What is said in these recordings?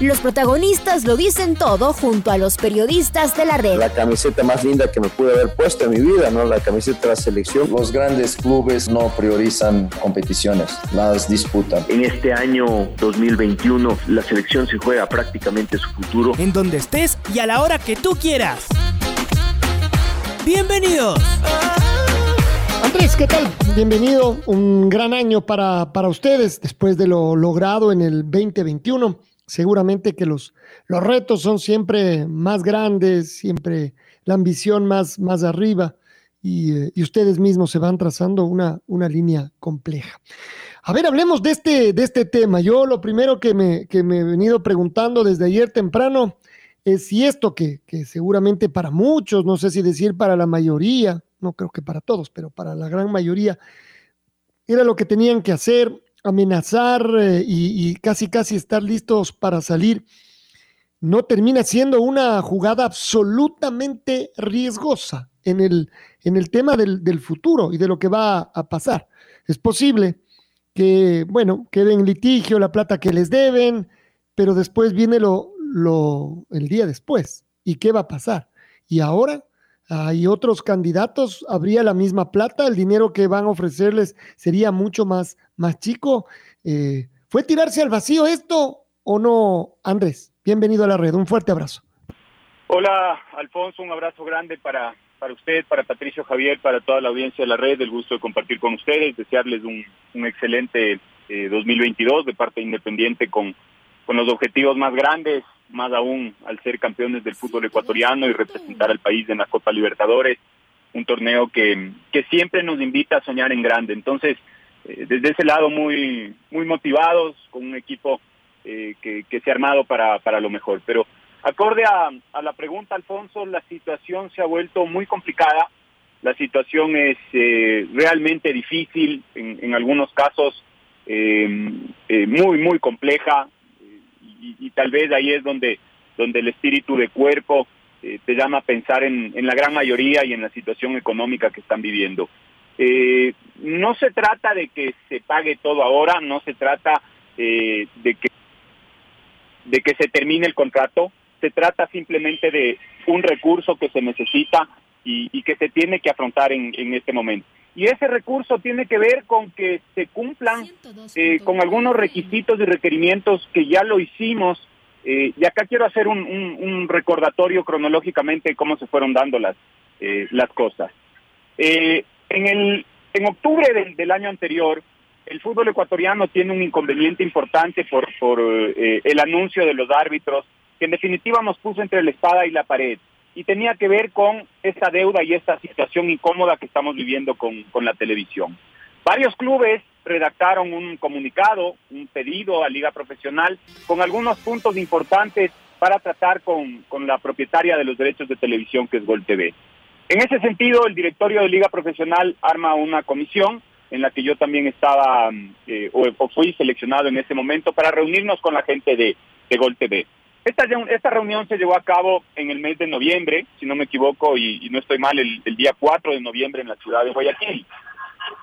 Los protagonistas lo dicen todo junto a los periodistas de la red. La camiseta más linda que me pude haber puesto en mi vida, ¿no? La camiseta de la selección. Los grandes clubes no priorizan competiciones, las disputan. En este año 2021 la selección se juega prácticamente su futuro. En donde estés y a la hora que tú quieras. Bienvenidos. Andrés, ¿qué tal? Bienvenido. Un gran año para, para ustedes después de lo logrado en el 2021 seguramente que los, los retos son siempre más grandes, siempre la ambición más, más arriba y, eh, y, ustedes mismos se van trazando una, una línea compleja. A ver, hablemos de este, de este tema. Yo lo primero que me, que me he venido preguntando desde ayer temprano es si esto que, que seguramente para muchos, no sé si decir para la mayoría, no creo que para todos, pero para la gran mayoría, era lo que tenían que hacer, amenazar eh, y, casi casi estar listos para salir, no termina siendo una jugada absolutamente riesgosa en el, en el tema del, del, futuro y de lo que va a pasar. Es posible que, bueno, quede en litigio la plata que les deben, pero después viene lo, lo, el día después. ¿Y qué va a pasar? Y ahora hay otros candidatos, habría la misma plata, el dinero que van a ofrecerles sería mucho más, más chico. Eh, ¿Fue tirarse al vacío esto o no, Andrés? Bienvenido a la red, un fuerte abrazo. Hola, Alfonso, un abrazo grande para, para usted, para Patricio Javier, para toda la audiencia de la red, el gusto de compartir con ustedes, desearles un, un excelente 2022 eh, de parte independiente con, con los objetivos más grandes, más aún al ser campeones del fútbol ecuatoriano y representar al país en la Copa Libertadores, un torneo que, que siempre nos invita a soñar en grande. Entonces, eh, desde ese lado muy, muy motivados, con un equipo eh, que, que se ha armado para, para lo mejor. Pero acorde a, la pregunta, Alfonso, la situación se ha vuelto muy complicada, la situación es eh, realmente difícil, en, en algunos casos muy, muy compleja, y, tal vez ahí es donde, donde el espíritu de cuerpo eh, te llama a pensar en, en, la gran mayoría y en la situación económica que están viviendo. Eh, no se trata de que se pague todo ahora, no se trata eh, de que de que se termine el contrato, se trata simplemente de un recurso que se necesita y, y que se tiene que afrontar en, en este momento y ese recurso tiene que ver con que se cumplan eh, con algunos requisitos y requerimientos que ya lo hicimos. Eh, y acá quiero hacer un, un, un, recordatorio cronológicamente de cómo se fueron dando las, eh, las cosas. en, el, en octubre del, del, año anterior, el fútbol ecuatoriano tiene un inconveniente importante por, por el anuncio de los árbitros, que en definitiva nos puso entre la espada y la pared y tenía que ver con esta deuda y esta situación incómoda que estamos viviendo con, con la televisión. Varios clubes redactaron un comunicado, un pedido a Liga Profesional con algunos puntos importantes para tratar con, con la propietaria de los derechos de televisión que es Gol TV. En ese sentido, el directorio de Liga Profesional arma una comisión en la que yo también estaba eh, o, o, fui seleccionado en ese momento para reunirnos con la gente de, de Gol TV. Esta, reunión se llevó a cabo en el mes de noviembre, si no me equivoco y, no estoy mal, el, día 4 de noviembre en la ciudad de Guayaquil.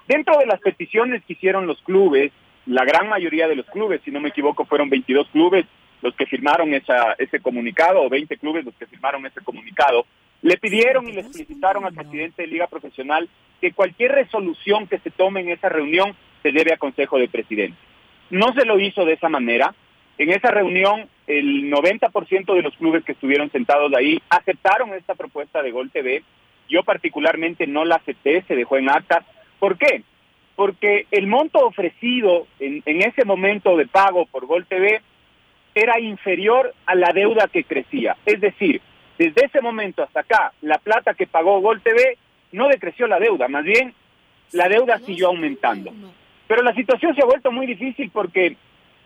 Dentro de las peticiones que hicieron los clubes, la gran mayoría de los clubes, si no me equivoco, fueron 22 clubes los que firmaron esa, ese comunicado, o 20 clubes los que firmaron ese comunicado, le pidieron y le solicitaron al presidente de Liga Profesional que cualquier resolución que se tome en esa reunión se debe a Consejo de Presidente. No se lo hizo de esa manera, en esa reunión, el 90% de los clubes que estuvieron sentados ahí aceptaron esta propuesta de Gol TV. Yo particularmente no la acepté, se dejó en actas. ¿Por qué? Porque el monto ofrecido en, en ese momento de pago por Gol TV era inferior a la deuda que crecía. Es decir, desde ese momento hasta acá, la plata que pagó Gol TV no decreció la deuda, más bien la deuda siguió aumentando. Pero la situación se ha vuelto muy difícil porque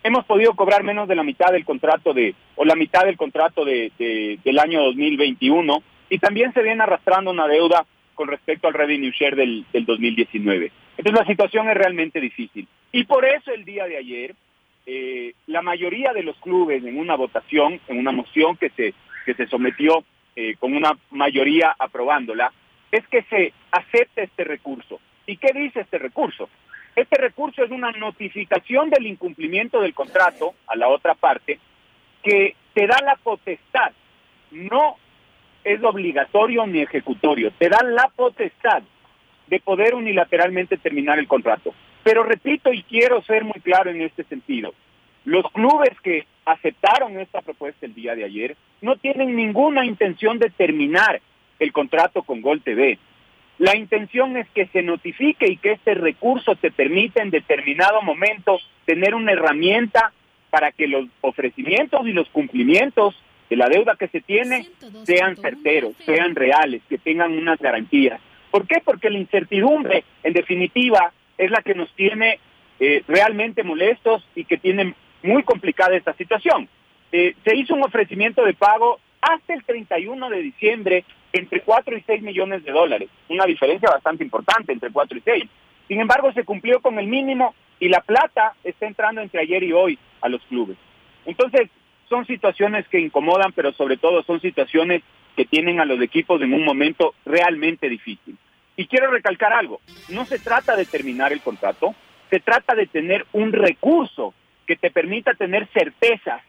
hemos podido cobrar menos de la mitad del contrato de, o la mitad del contrato de, de, del año 2021, y también se viene arrastrando una deuda con respecto al revenue share del, del 2019. Entonces la situación es realmente difícil. Y por eso el día de ayer, eh, la mayoría de los clubes en una votación, en una moción que se, que se sometió eh, con una mayoría aprobándola, es que se acepte este recurso. ¿Y qué dice este recurso? Este recurso es una notificación del incumplimiento del contrato a la otra parte que te da la potestad, no es obligatorio ni ejecutorio, te da la potestad de poder unilateralmente terminar el contrato. Pero repito y quiero ser muy claro en este sentido, los clubes que aceptaron esta propuesta el día de ayer no tienen ninguna intención de terminar el contrato con Gol TV. La intención es que se notifique y que este recurso te permita en determinado momento tener una herramienta para que los ofrecimientos y los cumplimientos de la deuda que se tiene sean certeros, sean reales, que tengan unas garantías. ¿Por qué? Porque la incertidumbre, en definitiva, es la que nos tiene eh, realmente molestos y que tiene muy complicada esta situación. Eh, se hizo un ofrecimiento de pago hasta el 31 de diciembre entre 4 y 6 millones de dólares, una diferencia bastante importante entre 4 y 6. Sin embargo, se cumplió con el mínimo y la plata está entrando entre ayer y hoy a los clubes. Entonces, son situaciones que incomodan, pero sobre todo son situaciones que tienen a los equipos en un momento realmente difícil. Y quiero recalcar algo, no se trata de terminar el contrato, se trata de tener un recurso que te permita tener certezas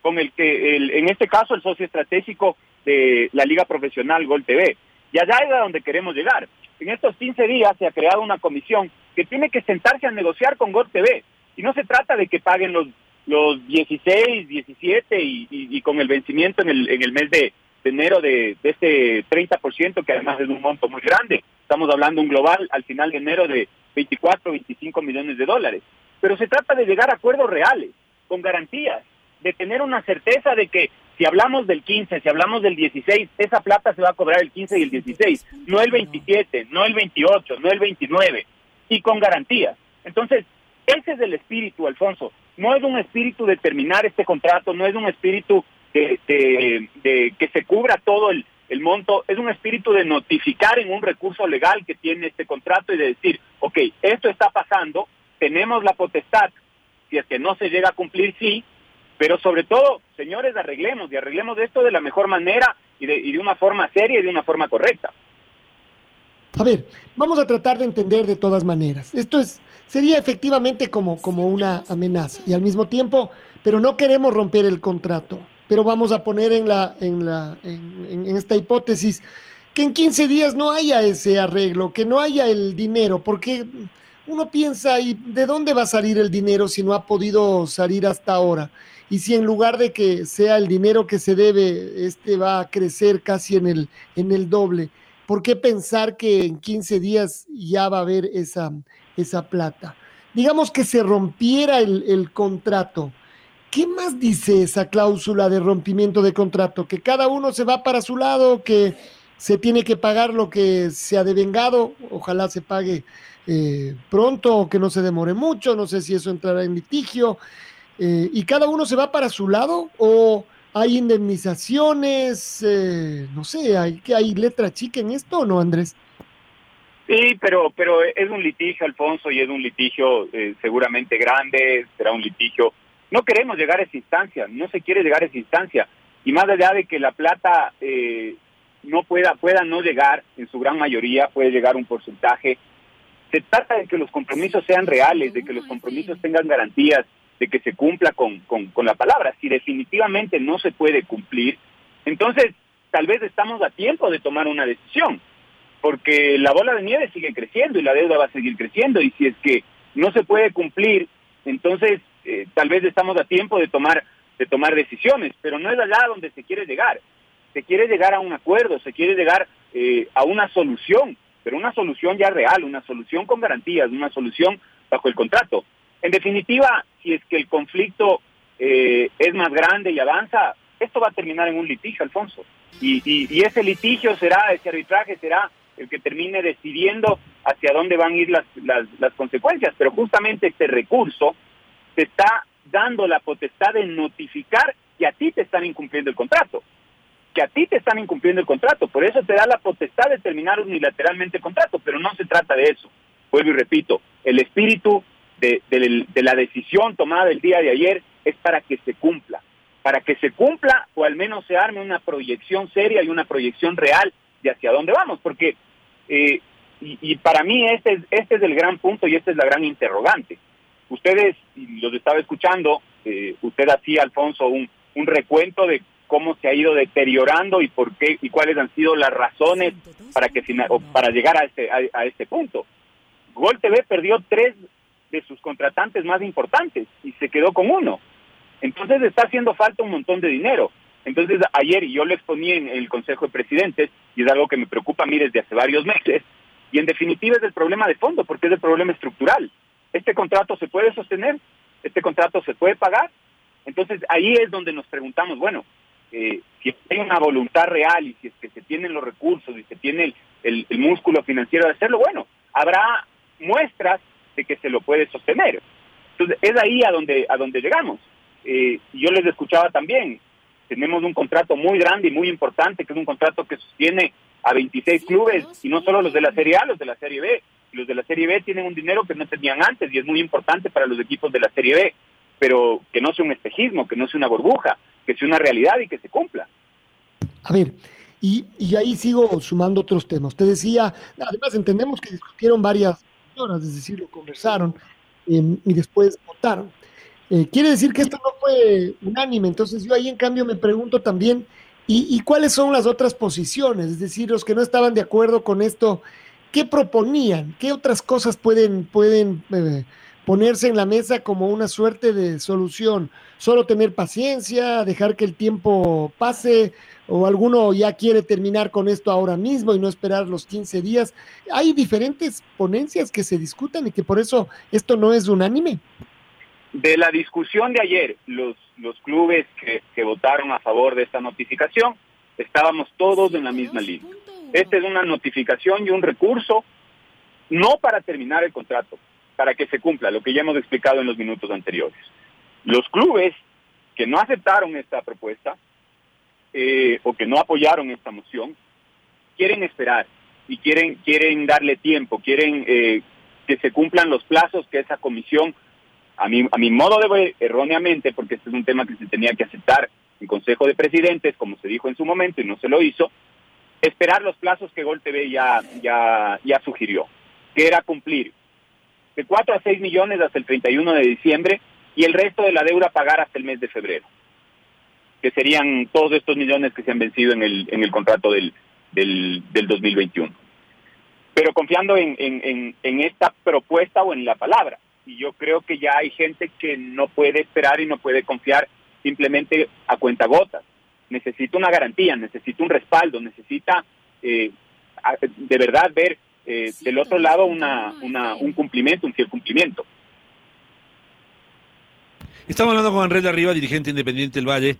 con el que, el, en este caso, el socio estratégico de la Liga Profesional Gol TV. Y allá es a donde queremos llegar. En estos 15 días se ha creado una comisión que tiene que sentarse a negociar con Gol TV. Y no se trata de que paguen los, los 16, 17 y, y, con el vencimiento en el, en el mes de, de enero de, de este 30%, que además es un monto muy grande. Estamos hablando un global al final de enero de 24, 25 millones de dólares. Pero se trata de llegar a acuerdos reales, con garantías, de tener una certeza de que si hablamos del 15, si hablamos del 16, esa plata se va a cobrar el 15 y el 16, no el 27, no el 28, no el 29, y con garantías. Entonces, ese es el espíritu, Alfonso. No es un espíritu de terminar este contrato, no es un espíritu de, de, de que se cubra todo el, el monto, es un espíritu de notificar en un recurso legal que tiene este contrato y de decir, ok, esto está pasando, tenemos la potestad, si es que no se llega a cumplir, sí, pero sobre todo, señores, arreglemos y arreglemos esto de la mejor manera y de, y de una forma seria y de una forma correcta. A ver, vamos a tratar de entender de todas maneras. Esto es sería efectivamente como, como una amenaza y al mismo tiempo, pero no queremos romper el contrato. Pero vamos a poner en, la, en, la, en, en esta hipótesis que en 15 días no haya ese arreglo, que no haya el dinero, porque uno piensa, ¿y de dónde va a salir el dinero si no ha podido salir hasta ahora? Y si en lugar de que sea el dinero que se debe, este va a crecer casi en el, en el doble, ¿por qué pensar que en 15 días ya va a haber esa, esa plata? Digamos que se rompiera el, el contrato. ¿Qué más dice esa cláusula de rompimiento de contrato? Que cada uno se va para su lado, que se tiene que pagar lo que se ha devengado, ojalá se pague eh, pronto o que no se demore mucho, no sé si eso entrará en litigio, eh, y cada uno se va para su lado o hay indemnizaciones, eh, no sé, ¿hay, ¿hay letra chica en esto o no, Andrés? Sí, pero, pero es un litigio, Alfonso, y es un litigio eh, seguramente grande, será un litigio no queremos llegar a esa instancia, no se quiere llegar a esa instancia. Y más allá de que la plata eh, no pueda, pueda no llegar, en su gran mayoría puede llegar un porcentaje, se trata de que los compromisos sean reales, de que los compromisos tengan garantías, de que se cumpla con, con, la palabra. Si definitivamente no se puede cumplir, entonces tal vez estamos a tiempo de tomar una decisión, porque la bola de nieve sigue creciendo y la deuda va a seguir creciendo, y si es que no se puede cumplir, entonces eh, tal vez estamos a tiempo de tomar de tomar decisiones, pero no es allá donde se quiere llegar. Se quiere llegar a un acuerdo, se quiere llegar eh, a una solución, pero una solución ya real, una solución con garantías, una solución bajo el contrato. En definitiva, si es que el conflicto eh, es más grande y avanza, esto va a terminar en un litigio, Alfonso. Y, y, y ese litigio será, ese arbitraje será el que termine decidiendo hacia dónde van a ir las, las, las consecuencias. Pero justamente este recurso te está dando la potestad de notificar que a ti te están incumpliendo el contrato. que a ti te están incumpliendo el contrato. Por eso te da la potestad de terminar unilateralmente el contrato, pero no se trata de eso. Vuelvo y repito, el espíritu de, de la decisión tomada el día de ayer es para que se cumpla, para que se cumpla o al menos se arme una proyección seria y una proyección real de hacia dónde vamos, porque eh, y, para mí este es, este es el gran punto y esta es la gran interrogante. Ustedes, los estaba escuchando, eh, usted hacía, Alfonso, un, un recuento de cómo se ha ido deteriorando y por qué y cuáles han sido las razones para que para llegar a este a, este punto. Gol TV perdió tres de sus contratantes más importantes y se quedó con uno. Entonces está haciendo falta un montón de dinero. Entonces ayer yo lo exponí en el Consejo de Presidentes y es algo que me preocupa a mí desde hace varios meses y en definitiva es el problema de fondo porque es el problema estructural. Este contrato se puede sostener, este contrato se puede pagar. Entonces ahí es donde nos preguntamos, bueno, eh, si hay una voluntad real y si es que se tienen los recursos y se tiene el, músculo financiero de hacerlo, bueno, habrá muestras de que se lo puede sostener. Entonces es ahí a donde, a donde llegamos. Eh, yo les escuchaba también, tenemos un contrato muy grande y muy importante, que es un contrato que sostiene a 26 clubes, y no solo los de la Serie A, los de la Serie B. Los de la Serie B tienen un dinero que no tenían antes y es muy importante para los equipos de la Serie B, pero que no sea un espejismo, que no sea una burbuja, que sea una realidad y que se cumpla. A ver, y, y ahí sigo sumando otros temas. Usted decía, además entendemos que discutieron varias es decir, lo conversaron em, y después votaron. Eh, quiere decir que esto no fue unánime, entonces yo ahí en cambio me pregunto también, ¿y, cuáles son las otras posiciones? Es decir, los que no estaban de acuerdo con esto, ¿qué proponían? ¿Qué otras cosas pueden, pueden eh, ponerse en la mesa como una suerte de solución? ¿Solo tener paciencia, dejar que el tiempo pase? ¿O alguno ya quiere terminar con esto ahora mismo y no esperar los 15 días? Hay diferentes ponencias que se discutan y que por eso esto no es unánime. De la discusión de ayer, los, los clubes que, que votaron a favor de esta notificación, estábamos todos en la misma línea. Esta es una notificación y un recurso, no para terminar el contrato, para que se cumpla, lo que ya hemos explicado en los minutos anteriores. Los clubes que no aceptaron esta propuesta eh, o que no apoyaron esta moción, quieren esperar y quieren, quieren darle tiempo, quieren eh, que se cumplan los plazos que esa comisión a mi, a mi modo de ver, erróneamente, porque este es un tema que se tenía que aceptar en Consejo de Presidentes, como se dijo en su momento y no se lo hizo, esperar los plazos que Gol TV ya, ya, ya sugirió, que era cumplir de 4 a 6 millones hasta el 31 de diciembre y el resto de la deuda pagar hasta el mes de febrero, que serían todos estos millones que se han vencido en el, en el contrato del, del, del 2021. Pero confiando en, en, en esta propuesta o en la palabra y yo creo que ya hay gente que no puede esperar y no puede confiar simplemente a cuenta gotas. Necesita una garantía, necesita un respaldo, necesita eh, de verdad ver eh, del otro lado una, una, un cumplimiento, un fiel cumplimiento. Estamos hablando con Andrés de Arriba, dirigente independiente del Valle,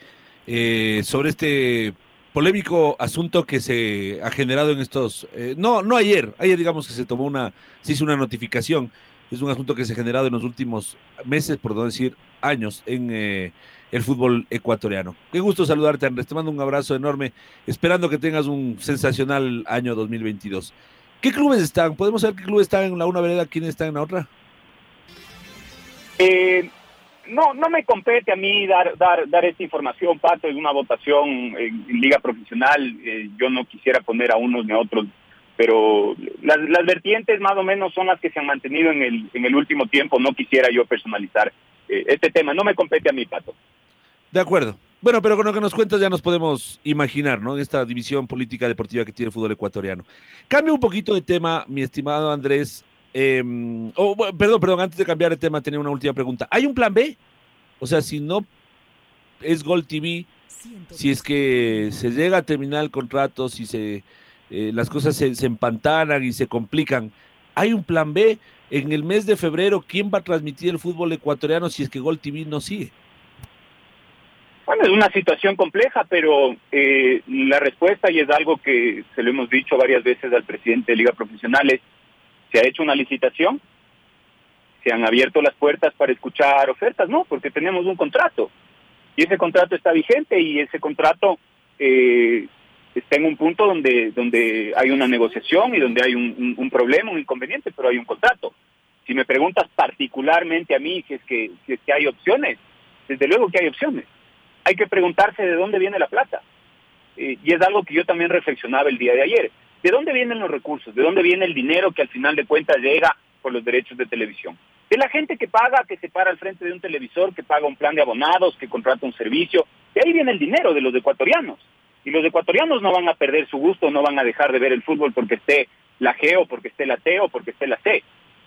eh, sobre este polémico asunto que se ha generado en estos, no, no ayer, ayer digamos que se tomó una, se hizo una notificación es un asunto que se ha generado en los últimos meses, por no decir años, en eh, el fútbol ecuatoriano. Qué gusto saludarte, Andrés. Te mando un abrazo enorme, esperando que tengas un sensacional año 2022. ¿Qué clubes están? ¿Podemos saber qué clubes están en la una vereda, quiénes están en la otra? Eh, no, no me compete a mí dar, dar, dar esta información, Pato, es una votación en, liga profesional. Eh, yo no quisiera poner a unos ni a otros pero las, las vertientes más o menos son las que se han mantenido en el, en el último tiempo. No quisiera yo personalizar eh, este tema, no me compete a mí, Pato. De acuerdo. Bueno, pero con lo que nos cuentas ya nos podemos imaginar, ¿no? Esta división política deportiva que tiene el fútbol ecuatoriano. Cambio un poquito de tema, mi estimado Andrés. Em, oh, perdón, perdón, antes de cambiar de tema, tenía una última pregunta. ¿Hay un plan B? O sea, si no es Gold TV, si es que se llega a terminar el contrato, si se eh, las cosas se, se, empantanan y se complican. ¿Hay un plan B? En el mes de febrero, ¿quién va a transmitir el fútbol ecuatoriano si es que Gol TV no sigue? Bueno, es una situación compleja, pero eh, la respuesta, y es algo que se lo hemos dicho varias veces al presidente de Liga Profesionales, se ha hecho una licitación, se han abierto las puertas para escuchar ofertas, no, porque tenemos un contrato, y ese contrato está vigente y ese contrato eh, está en un punto donde, donde hay una negociación y donde hay un, un, problema, un inconveniente, pero hay un contrato. Si me preguntas particularmente a mí si es que, si es que hay opciones, desde luego que hay opciones. Hay que preguntarse de dónde viene la plata. Eh, y es algo que yo también reflexionaba el día de ayer. ¿De dónde vienen los recursos? ¿De dónde viene el dinero que al final de cuentas llega por los derechos de televisión? De la gente que paga, que se para al frente de un televisor, que paga un plan de abonados, que contrata un servicio. De ahí viene el dinero de los ecuatorianos. Y los ecuatorianos no van a perder su gusto, no van a dejar de ver el fútbol porque esté la G o porque esté la T o porque esté la C.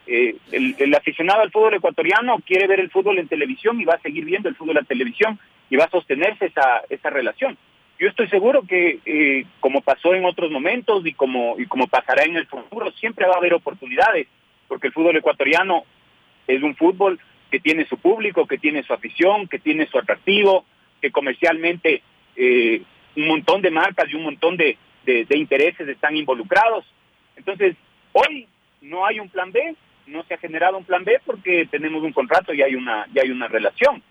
Eh, el, aficionado al fútbol ecuatoriano quiere ver el fútbol en televisión y va a seguir viendo el fútbol en televisión y va a sostenerse esa, esa relación. Yo estoy seguro que, eh, como pasó en otros momentos y como, y como pasará en el futuro, siempre va a haber oportunidades, porque el fútbol ecuatoriano es un fútbol que tiene su público, que tiene su afición, que tiene su atractivo, que comercialmente eh, un montón de marcas y un montón de, de, intereses están involucrados. Entonces, hoy no hay un plan B, no se ha generado un plan B porque tenemos un contrato y hay una, y hay una relación.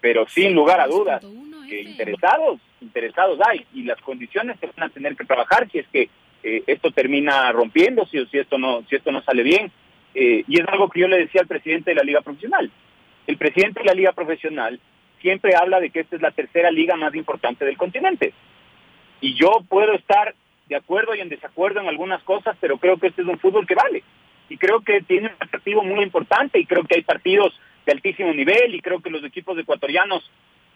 Pero sin lugar a dudas, que interesados, interesados hay y las condiciones se van a tener que trabajar si es que eh, esto termina rompiéndose o si esto no, si esto no sale bien. Eh, y es algo que yo le decía al presidente de la Liga Profesional. El presidente de la Liga Profesional siempre habla de que esta es la tercera liga más importante del continente. Y yo puedo estar de acuerdo y en desacuerdo en algunas cosas, pero creo que este es un fútbol que vale. Y creo que tiene un atractivo muy importante y creo que hay partidos de altísimo nivel y creo que los equipos ecuatorianos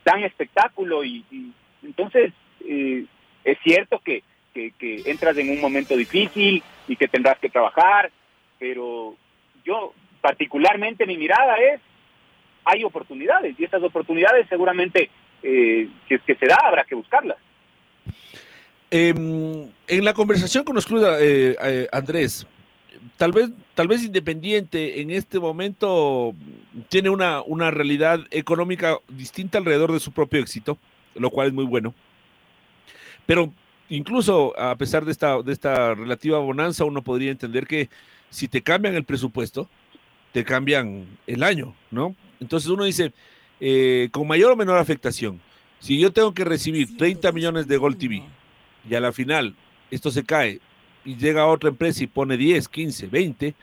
dan espectáculo y, entonces eh, es cierto que, que, que entras en un momento difícil y que tendrás que trabajar, pero yo particularmente mi mirada es hay oportunidades y esas oportunidades seguramente eh, es que se da habrá que buscarlas. Eh, en la conversación con los clubes, eh, eh, Andrés, tal vez, tal vez Independiente en este momento tiene una, una realidad económica distinta alrededor de su propio éxito, lo cual es muy bueno. Pero incluso a pesar de esta, de esta relativa bonanza, uno podría entender que si te cambian el presupuesto, te cambian el año, ¿no? Entonces uno dice, eh, con mayor o menor afectación, si yo tengo que recibir 30 millones de Gol TV y a la final esto se cae y llega a otra empresa y pone 10, 15, 20,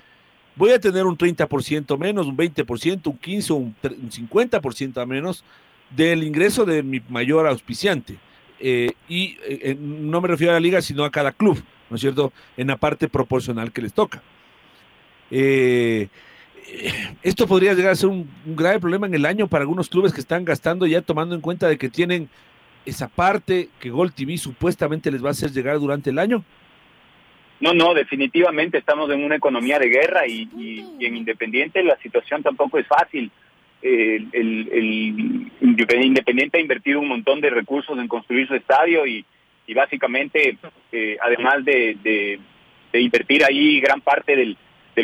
voy a tener un 30% menos, un 20%, un 15, un, un 50% menos del ingreso de mi mayor auspiciante. Eh, y eh, no me refiero a la liga, sino a cada club, ¿no es cierto? En la parte proporcional que les toca. Eh, esto podría llegar a ser un, un, grave problema en el año para algunos clubes que están gastando ya tomando en cuenta de que tienen esa parte que Gol TV supuestamente les va a hacer llegar durante el año. No, no, definitivamente estamos en una economía de guerra y, en Independiente la situación tampoco es fácil. El, Independiente ha invertido un montón de recursos en construir su estadio y, básicamente, eh, además de, de, invertir ahí gran parte del,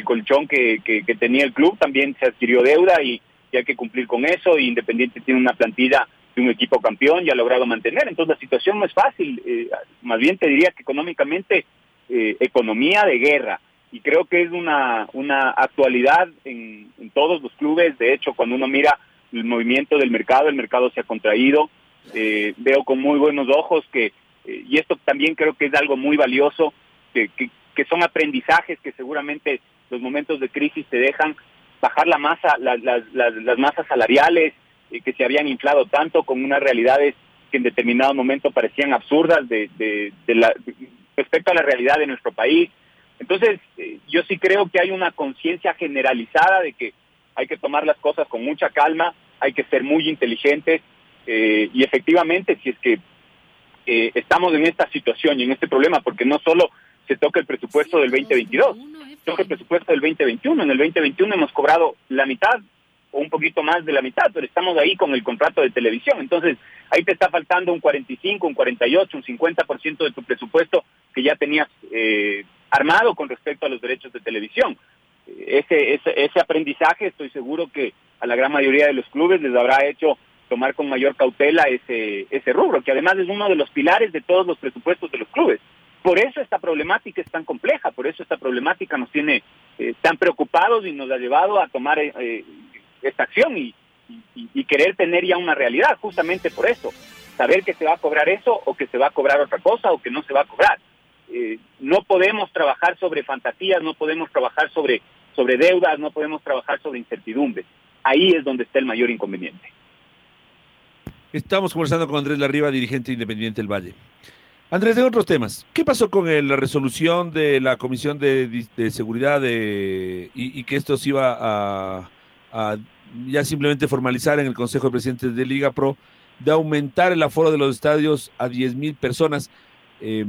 colchón que, tenía el club, también se adquirió deuda y, y, hay que cumplir con eso. Y Independiente tiene una plantilla de un equipo campeón y ha logrado mantener. Entonces la situación no es fácil. Eh, más bien te diría que económicamente eh, economía de guerra y creo que es una, una actualidad en, en, todos los clubes. De hecho, cuando uno mira el movimiento del mercado, el mercado se ha contraído. Eh, veo con muy buenos ojos que, eh, y esto también creo que es algo muy valioso, que, que, que, son aprendizajes que seguramente los momentos de crisis te dejan bajar la masa, la, la, la, las masas salariales eh, que se habían inflado tanto con unas realidades que en determinado momento parecían absurdas de, de, de la, respecto a la realidad de nuestro país. Entonces, eh, yo sí creo que hay una conciencia generalizada de que hay que tomar las cosas con mucha calma, hay que ser muy inteligentes eh, y efectivamente, si es que eh, estamos en esta situación y en este problema, porque no solo se toca el presupuesto del 2022, toca el presupuesto del 2021. En el 2021 hemos cobrado la mitad o un poquito más de la mitad, pero estamos ahí con el contrato de televisión. Entonces, ahí te está faltando un 45, un 48, un 50% de tu presupuesto que ya tenías eh, armado con respecto a los derechos de televisión. Ese, ese, ese aprendizaje estoy seguro que a la gran mayoría de los clubes les habrá hecho tomar con mayor cautela ese, ese rubro, que además es uno de los pilares de todos los presupuestos de los clubes. Por eso esta problemática es tan compleja, por eso esta problemática nos tiene eh, tan preocupados y nos ha llevado a tomar eh, esta acción y, querer tener ya una realidad, justamente por eso. saber que se va a cobrar eso o que se va a cobrar otra cosa o que no se va a cobrar. Eh, no podemos trabajar sobre fantasías, no podemos trabajar sobre, sobre deudas, no podemos trabajar sobre incertidumbres. Ahí es donde está el mayor inconveniente. Estamos conversando con Andrés Larriba, dirigente independiente del Valle. Andrés, de otros temas, ¿qué pasó con la resolución de la Comisión de, de Seguridad de, y, que esto se iba a, ya simplemente formalizar en el Consejo de Presidentes de Liga Pro de aumentar el aforo de los estadios a 10 mil personas eh,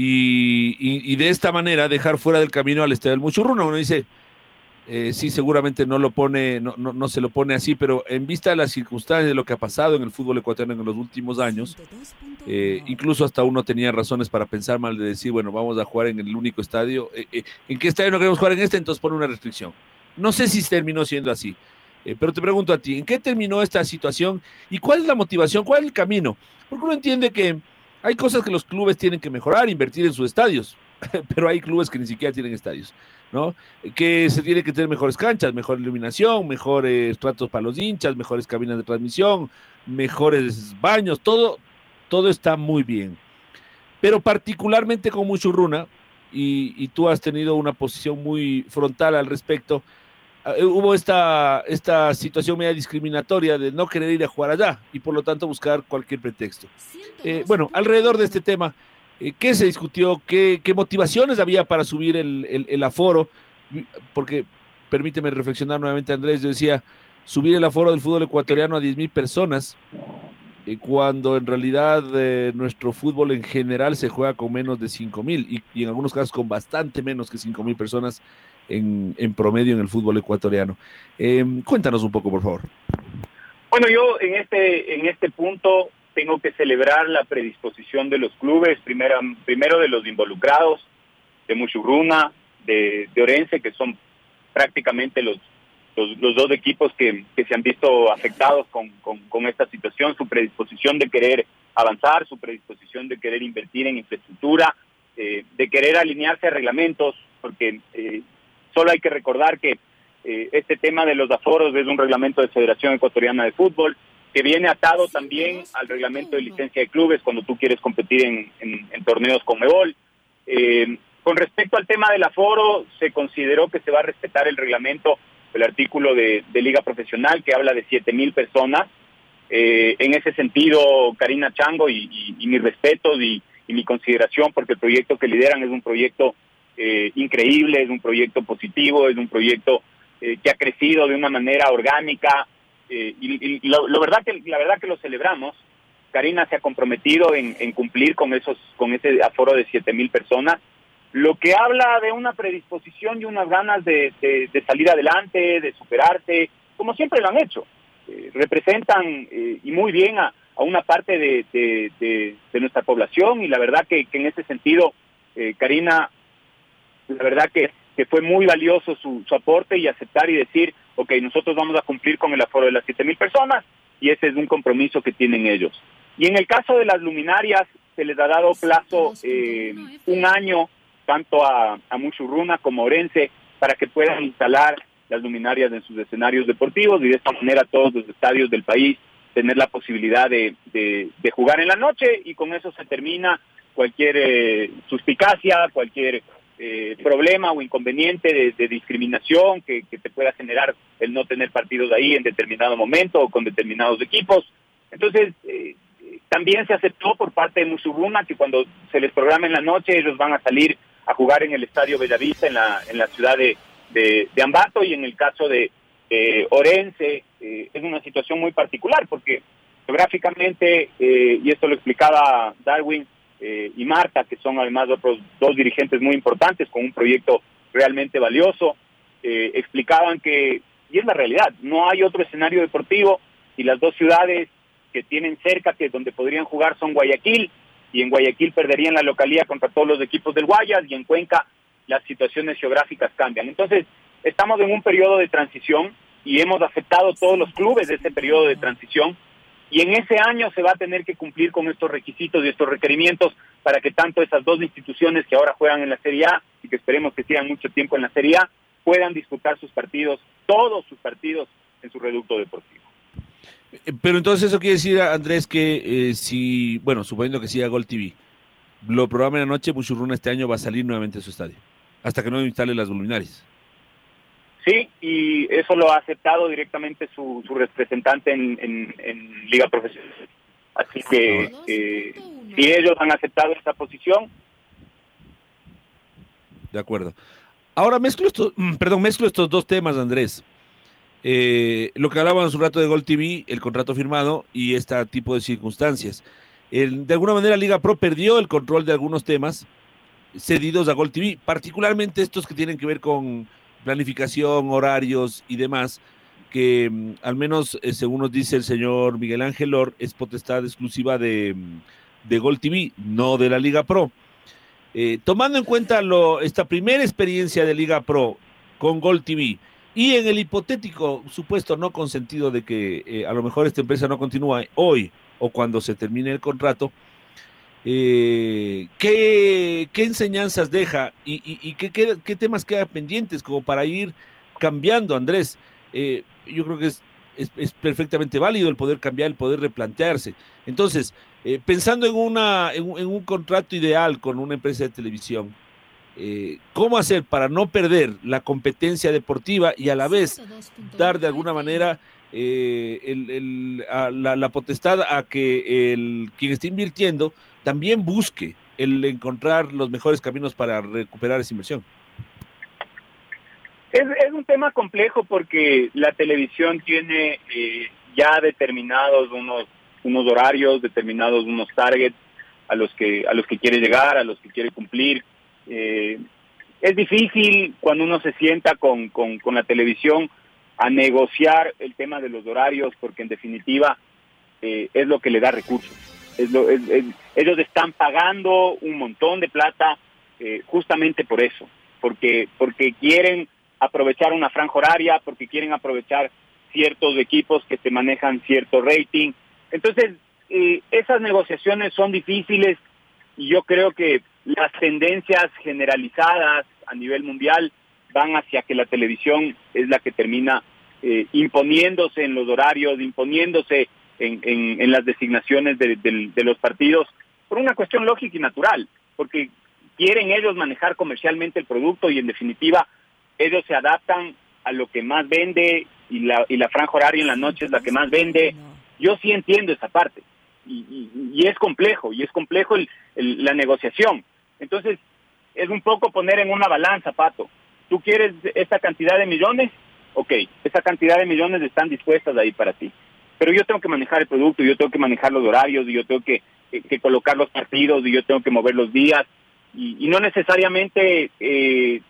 y, de esta manera dejar fuera del camino al Estadio del Muchurruna? Uno dice, eh, sí, seguramente no lo pone, no, no, no, se lo pone así, pero en vista de las circunstancias de lo que ha pasado en el fútbol ecuatoriano en los últimos años, eh, incluso hasta uno tenía razones para pensar mal de decir, bueno, vamos a jugar en el único estadio. Eh, eh ¿En qué estadio no queremos jugar en este? Entonces pone una restricción. No sé si terminó siendo así, eh, pero te pregunto a ti, ¿en qué terminó esta situación y cuál es la motivación, cuál es el camino? Porque uno entiende que hay cosas que los clubes tienen que mejorar, invertir en sus estadios, pero hay clubes que ni siquiera tienen estadios. ¿no? Que se tiene que tener mejores canchas, mejor iluminación, mejores tratos para los hinchas, mejores cabinas de transmisión, mejores baños, todo, todo está muy bien. Pero particularmente con Muchurruna, y, tú has tenido una posición muy frontal al respecto, hubo esta, esta situación media discriminatoria de no querer ir a jugar allá y por lo tanto buscar cualquier pretexto. Eh, bueno, alrededor de este tema, eh, ¿Qué se discutió? ¿Qué, ¿Qué, motivaciones había para subir el, el, aforo? Porque, permíteme reflexionar nuevamente, Andrés, yo decía, subir el aforo del fútbol ecuatoriano a 10 mil personas, eh, cuando en realidad eh, nuestro fútbol en general se juega con menos de 5 mil y, y, en algunos casos con bastante menos que 5 mil personas en, en, promedio en el fútbol ecuatoriano. Eh, cuéntanos un poco, por favor. Bueno, yo en este, en este punto tengo que celebrar la predisposición de los clubes, primero, primero de los involucrados, de Muchurruna, de, Orense, que son prácticamente los, los, los dos equipos que, que, se han visto afectados con, con, con, esta situación, su predisposición de querer avanzar, su predisposición de querer invertir en infraestructura, eh, de querer alinearse a reglamentos, porque eh, solo hay que recordar que eh, este tema de los aforos es un reglamento de Federación Ecuatoriana de Fútbol, que viene atado también al reglamento de licencia de clubes cuando tú quieres competir en, en, en torneos con Mebol. Eh, con respecto al tema del aforo, se consideró que se va a respetar el reglamento, el artículo de, de Liga Profesional que habla de siete mil personas. Eh, en ese sentido, Karina Chango, y, y, y mis respetos y, y, mi consideración, porque el proyecto que lideran es un proyecto eh, increíble, es un proyecto positivo, es un proyecto eh, que ha crecido de una manera orgánica, eh, y, lo, verdad que la verdad que lo celebramos. Karina se ha comprometido en, cumplir con esos con ese aforo de siete mil personas, lo que habla de una predisposición y unas ganas de, salir adelante, de superarse, como siempre lo han hecho. Eh, representan y muy bien a, una parte de, nuestra población y la verdad que, en ese sentido, Karina, la verdad que, que fue muy valioso su, su aporte y aceptar y decir, ok, nosotros vamos a cumplir con el aforo de las siete mil personas y ese es un compromiso que tienen ellos. Y en el caso de las luminarias, se les ha dado plazo eh, un año tanto a, a Muchurruna como a Orense para que puedan instalar las luminarias en sus escenarios deportivos y de esta manera todos los estadios del país tener la posibilidad de, de, de jugar en la noche y con eso se termina cualquier eh, suspicacia, cualquier eh, problema o inconveniente de, discriminación que, que, te pueda generar el no tener partidos ahí en determinado momento o con determinados equipos. Entonces, eh, también se aceptó por parte de Musuruna que cuando se les programa en la noche ellos van a salir a jugar en el Estadio Bellavista en la, en la ciudad de, de, Ambato y en el caso de eh, Orense eh, es una situación muy particular porque geográficamente, y esto lo explicaba Darwin, eh, y Marta, que son además otros dos dirigentes muy importantes con un proyecto realmente valioso, eh, explicaban que, y es la realidad, no hay otro escenario deportivo y las dos ciudades que tienen cerca, que donde podrían jugar son Guayaquil, y en Guayaquil perderían la localidad contra todos los equipos del Guayas, y en Cuenca las situaciones geográficas cambian. Entonces, estamos en un periodo de transición y hemos aceptado todos los clubes de ese periodo de transición y en ese año se va a tener que cumplir con estos requisitos y estos requerimientos para que tanto esas dos instituciones que ahora juegan en la Serie A y que esperemos que sigan mucho tiempo en la Serie A puedan disputar sus partidos, todos sus partidos en su reducto deportivo. Eh, pero entonces eso quiere decir, Andrés, que eh, si, bueno, suponiendo que siga Gol TV, lo programa en la noche, Muchurruna este año va a salir nuevamente a su estadio, hasta que no instale las luminarias. Sí, y eso lo ha aceptado directamente su, su representante en, en, Liga Profesional. Así que eh, si ellos han aceptado esta posición. De acuerdo. Ahora mezclo estos, perdón, mezclo estos dos temas, Andrés. Eh, lo que hablábamos un rato de Gol TV, el contrato firmado y este tipo de circunstancias. de alguna manera Liga Pro perdió el control de algunos temas cedidos a Gol TV, particularmente estos que tienen que ver con planificación, horarios y demás, que mm, al menos eh, según nos dice el señor Miguel Ángel Or, es potestad exclusiva de, mm, de Gol TV, no de la Liga Pro. Eh, tomando en cuenta lo, esta primera experiencia de Liga Pro con Gol TV, y en el hipotético supuesto no consentido de que eh, a lo mejor esta empresa no continúa hoy o cuando se termine el contrato, eh, ¿qué, enseñanzas deja y, qué, temas quedan pendientes como para ir cambiando, Andrés? Eh, yo creo que es, perfectamente válido el poder cambiar, el poder replantearse. Entonces, pensando en, una, en un contrato ideal con una empresa de televisión, eh, cómo hacer para no perder la competencia deportiva y a la vez dar de alguna manera eh, la, potestad a que quien esté invirtiendo también busque el encontrar los mejores caminos para recuperar esa inversión. Es, un tema complejo porque la televisión tiene eh, ya determinados unos, unos horarios, determinados unos targets a los que a los que quiere llegar, a los que quiere cumplir eh, es difícil cuando uno se sienta con, con, la televisión a negociar el tema de los horarios, porque en definitiva eh, es lo que le da recursos. Ellos están pagando un montón de plata eh, justamente por eso, porque, porque quieren aprovechar una franja horaria, porque quieren aprovechar ciertos equipos que te manejan cierto rating. Entonces, eh, esas negociaciones son difíciles y yo creo que las tendencias generalizadas a nivel mundial van hacia que la televisión es la que termina eh, imponiéndose en los horarios, imponiéndose en, en, las designaciones de, de, los partidos, por una cuestión lógica y natural, porque quieren ellos manejar comercialmente el producto y en definitiva ellos se adaptan a lo que más vende y la, y la franja horaria en la noche es la que más vende. Yo sí entiendo esa parte y, y, es complejo, y es complejo el, la negociación. Entonces, es un poco poner en una balanza, Pato. ¿Tú quieres esta cantidad de millones? Ok, esa cantidad de millones están dispuestas ahí para ti. Pero yo tengo que manejar el producto, yo tengo que manejar los horarios, y yo tengo que, colocar los partidos, y yo tengo que mover los días. Y, no necesariamente eh,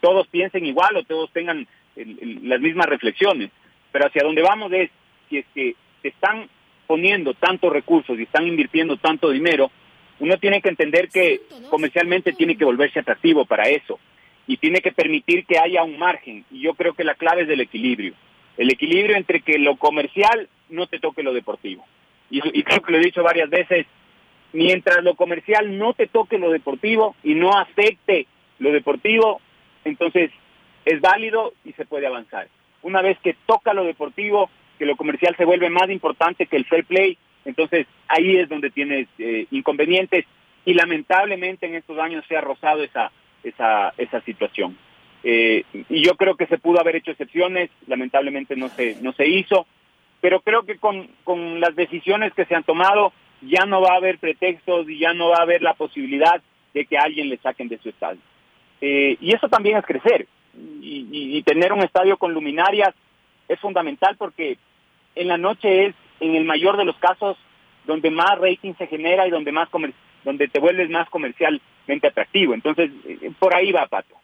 todos piensen igual o todos tengan las mismas reflexiones. Pero hacia dónde vamos es, si es que se están poniendo tantos recursos y están invirtiendo tanto dinero, uno tiene que entender que comercialmente tiene que volverse atractivo para eso y tiene que permitir que haya un margen. Y yo creo que la clave es del equilibrio. El equilibrio entre que lo comercial no te toque lo deportivo. Y, creo que lo he dicho varias veces, mientras lo comercial no te toque lo deportivo y no afecte lo deportivo, entonces es válido y se puede avanzar. Una vez que toca lo deportivo, que lo comercial se vuelve más importante que el fair play, entonces ahí es donde tienes eh, inconvenientes y lamentablemente en estos años se ha rozado esa, esa, esa situación. Eh, y yo creo que se pudo haber hecho excepciones, lamentablemente no se, no se hizo, pero creo que con, con las decisiones que se han tomado ya no va a haber pretextos y ya no va a haber la posibilidad de que alguien le saquen de su estadio. Eh, y eso también es crecer y tener un estadio con luminarias es fundamental porque en la noche es, en el mayor de los casos, donde más rating se genera y donde más donde te vuelves más comercialmente atractivo. Entonces, eh, por ahí va, Pato.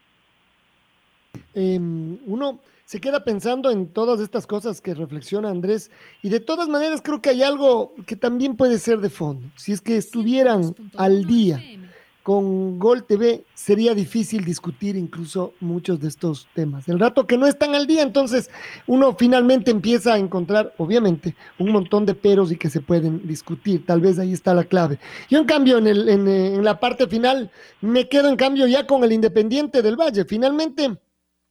Em, uno se queda pensando en todas estas cosas que reflexiona Andrés y de todas maneras creo que hay algo que también puede ser de fondo. Si es que estuvieran al día con Gol TV sería difícil discutir incluso muchos de estos temas. El rato que no están al día, entonces uno finalmente empieza a encontrar, obviamente, un montón de peros y que se pueden discutir. Tal vez ahí está la clave. Yo, en cambio, en, el, en, en la parte final, me quedo en cambio ya con el Independiente del Valle. Finalmente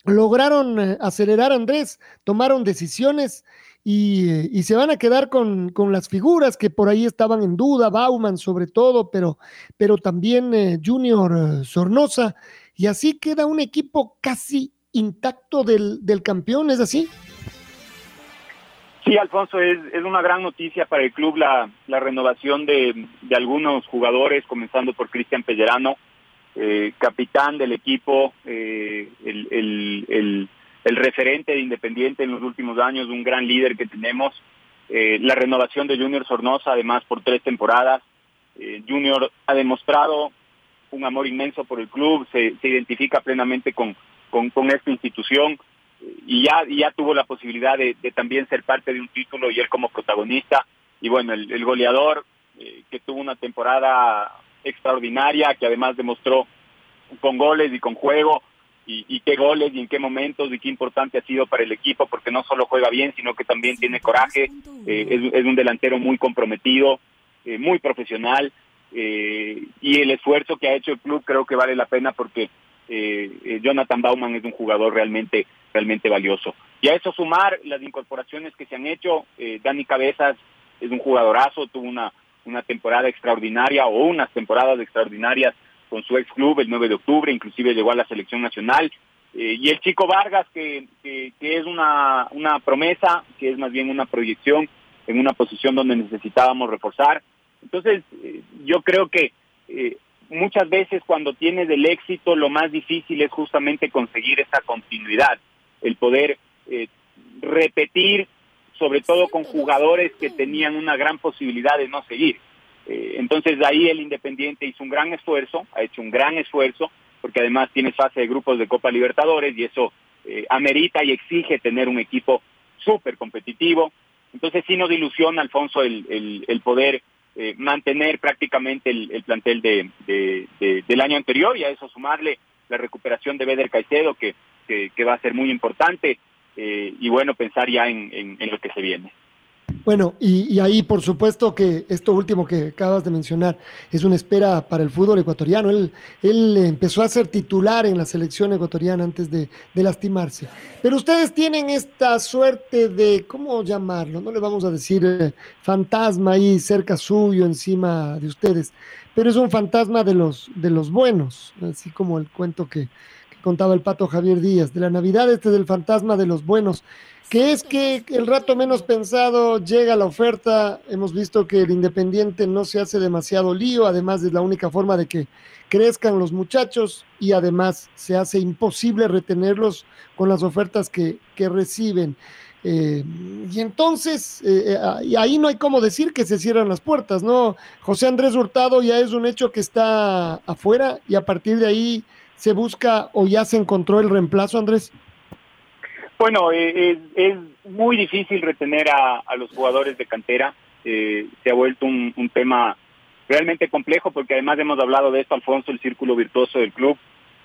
lograron eh, acelerar Andrés, tomaron decisiones y, se van a quedar con, las figuras que por ahí estaban en duda, Bauman sobre todo, pero, pero también eh, Junior eh, Sornosa, y así queda un equipo casi intacto del, campeón, ¿es así? Sí, Alfonso, es, es una gran noticia para el club la, la renovación de, de algunos jugadores, comenzando por Cristian Pellerano, eh, capitán del equipo, el, el el referente de Independiente en los últimos años, un gran líder que tenemos. Eh, la renovación de Junior Sornosa, además por tres temporadas. Eh, Junior ha demostrado un amor inmenso por el club, se, identifica plenamente con, con, esta institución eh, y ya, ya tuvo la posibilidad de, también ser parte de un título y él como protagonista. Y bueno, el, goleador que tuvo una temporada extraordinaria, que además demostró con goles y con juego y, qué goles y en qué momentos y qué importante ha sido para el equipo porque no solo juega bien sino que también tiene coraje eh, es, un delantero muy comprometido eh, muy profesional eh, y el esfuerzo que ha hecho el club creo que vale la pena porque Jonathan Bauman es un jugador realmente realmente valioso. Y a eso sumar las incorporaciones que se han hecho Dani Cabezas es un jugadorazo tuvo una una temporada extraordinaria o unas temporadas extraordinarias con su ex club el 9 de octubre, inclusive llegó a la selección nacional. Eh, y el chico Vargas, que, que, es una, una promesa, que es más bien una proyección en una posición donde necesitábamos reforzar. Entonces, eh, yo creo que eh, muchas veces cuando tienes el éxito, lo más difícil es justamente conseguir esa continuidad, el poder repetir, sobre todo con jugadores que tenían una gran posibilidad de no seguir. Eh, entonces ahí el Independiente hizo un gran esfuerzo, ha hecho un gran esfuerzo, porque además tiene fase de grupos de Copa Libertadores y eso eh, amerita y exige tener un equipo súper competitivo. Entonces sí nos ilusiona, Alfonso, el, el, poder eh, mantener prácticamente el, plantel de, del año anterior y a eso sumarle la recuperación de Beder Caicedo, que, que, va a ser muy importante, y bueno, pensar ya en lo que se viene. Bueno, y, ahí por supuesto que esto último que acabas de mencionar es una espera para el fútbol ecuatoriano. Él, él empezó a ser titular en la selección ecuatoriana antes de, lastimarse. Pero ustedes tienen esta suerte de, ¿cómo llamarlo? No le vamos a decir eh, fantasma ahí cerca suyo, encima de ustedes, pero es un fantasma de los, de los buenos, así como el cuento que contaba el pato Javier Díaz. De la Navidad, este es el fantasma de los buenos que es que el rato menos pensado llega la oferta. Hemos visto que el Independiente no se hace demasiado lío, además es la única forma de que crezcan los muchachos y además se hace imposible retenerlos con las ofertas que, reciben. Eh, y entonces, eh, eh, ahí no hay como decir que se cierran las puertas, ¿no? José Andrés Hurtado ya es un hecho que está afuera y a partir de ahí se busca o ya se encontró el reemplazo, Andrés. Bueno, eh, es, muy difícil retener a, los jugadores de cantera. Eh, se ha vuelto un, tema realmente complejo porque además hemos hablado de esto, Alfonso, el círculo virtuoso del club.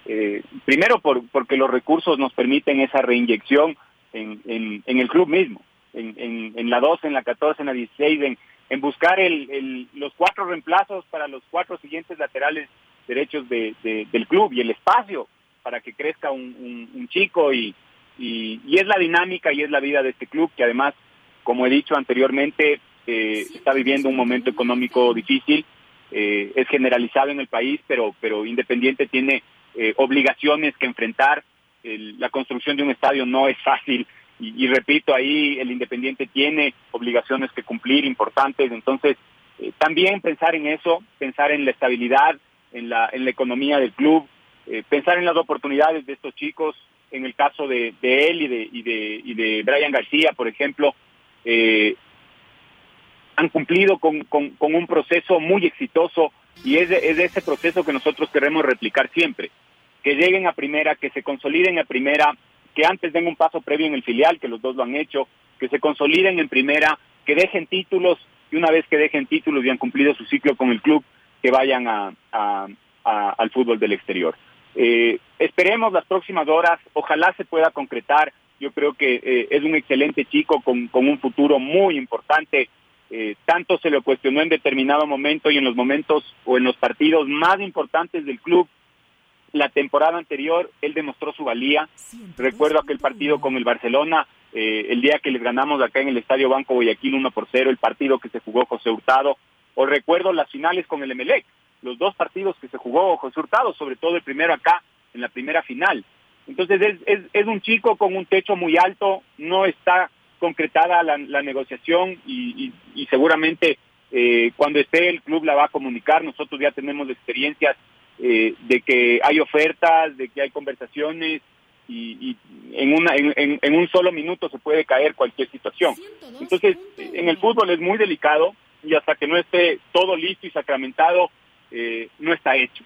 Eh, primero por, porque los recursos nos permiten esa reinyección en, el club mismo, en, la 12, en la 14, en la 16, en, buscar los cuatro reemplazos para los cuatro siguientes laterales derechos del club y el espacio para que crezca un chico y, y, es la dinámica y es la vida de este club que además, como he dicho anteriormente, eh, está viviendo un momento económico difícil, eh, es generalizado en el país, pero, pero Independiente tiene eh, obligaciones que enfrentar. la construcción de un estadio no es fácil y, repito, ahí el Independiente tiene obligaciones que cumplir importantes, entonces también pensar en eso, pensar en la estabilidad, en la, en la economía del club, pensar en las oportunidades de estos chicos, en el caso de, él y de, y, de, y de Brian García, por ejemplo, eh, han cumplido con, con, un proceso muy exitoso y es de, es ese proceso que nosotros queremos replicar siempre. Que lleguen a primera, que se consoliden a primera, que antes den un paso previo en el filial, que los dos lo han hecho, que se consoliden en primera, que dejen títulos y una vez que dejen títulos y han cumplido su ciclo con el club, que vayan a, al fútbol del exterior. Eh, esperemos las próximas horas, ojalá se pueda concretar. Yo creo que eh, es un excelente chico con, un futuro muy importante. Eh, tanto se lo cuestionó en determinado momento y en los momentos o en los partidos más importantes del club. La temporada anterior él demostró su valía. Recuerdo aquel partido con el Barcelona eh, el día que les ganamos acá en el Estadio Banco Guayaquil 1 por 0, el partido que se jugó José Hurtado, o recuerdo las finales con el Emelec, los dos partidos que se jugó José Hurtado, sobre todo el primero acá, en la primera final. Entonces es, es, es un chico con un techo muy alto, no está concretada la, la negociación y, y, y seguramente eh, cuando esté el club la va a comunicar. Nosotros ya tenemos experiencias eh, de que hay ofertas, de que hay conversaciones y, y en, una, en, en, un solo minuto se puede caer cualquier situación. Entonces, en el fútbol es muy delicado y hasta que no esté todo listo y sacramentado, eh, no está hecho.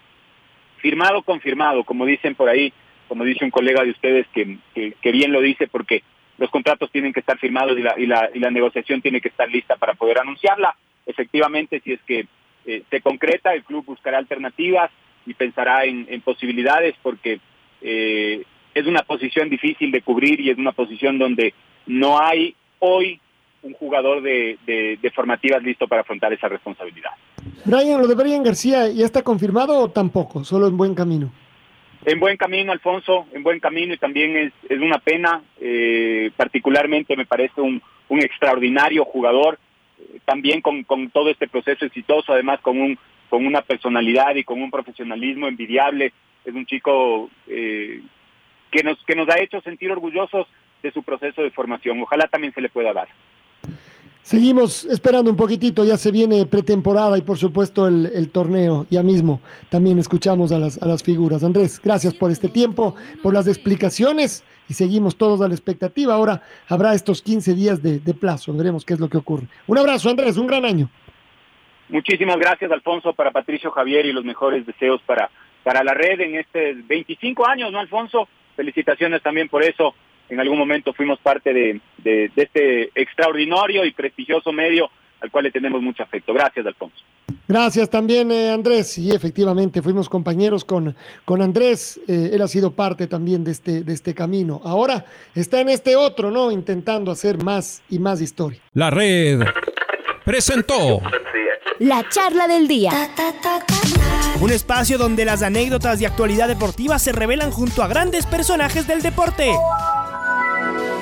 Firmado, confirmado, como dicen por ahí, como dice un colega de ustedes que, que, bien lo dice, porque los contratos tienen que estar firmados y la, y la, y la negociación tiene que estar lista para poder anunciarla. Efectivamente, si es que eh, se concreta, el club buscará alternativas y pensará en, en posibilidades porque eh, es una posición difícil de cubrir y es una posición donde no hay hoy un jugador de, de, de, formativas listo para afrontar esa responsabilidad. Brian, lo de Brian García, ¿ya está confirmado o tampoco? Solo en buen camino. En buen camino, Alfonso, en buen camino y también es, es una pena, eh, particularmente me parece un, un extraordinario jugador, eh, también con, con todo este proceso exitoso, además con, un, con una personalidad y con un profesionalismo envidiable, es un chico eh, que, nos, que nos ha hecho sentir orgullosos de su proceso de formación, ojalá también se le pueda dar. Seguimos esperando un poquitito, ya se viene pretemporada y por supuesto el, torneo, ya mismo también escuchamos a las, a las figuras. Andrés, gracias por este tiempo, por las explicaciones y seguimos todos a la expectativa. Ahora habrá estos 15 días de, de plazo, veremos qué es lo que ocurre. Un abrazo Andrés, un gran año. Muchísimas gracias Alfonso, para Patricio Javier y los mejores deseos para, para la red en este 25 años, ¿no Alfonso? Felicitaciones también por eso en algún momento fuimos parte de, de, de, este extraordinario y prestigioso medio al cual le tenemos mucho afecto. Gracias, Alfonso. Gracias también, eh, Andrés. Y efectivamente, fuimos compañeros con, con Andrés. Eh, él ha sido parte también de este, de este camino. Ahora está en este otro, ¿no? Intentando hacer más y más historia. La red presentó la charla del día. Un espacio donde las anécdotas de actualidad deportiva se revelan junto a grandes personajes del deporte.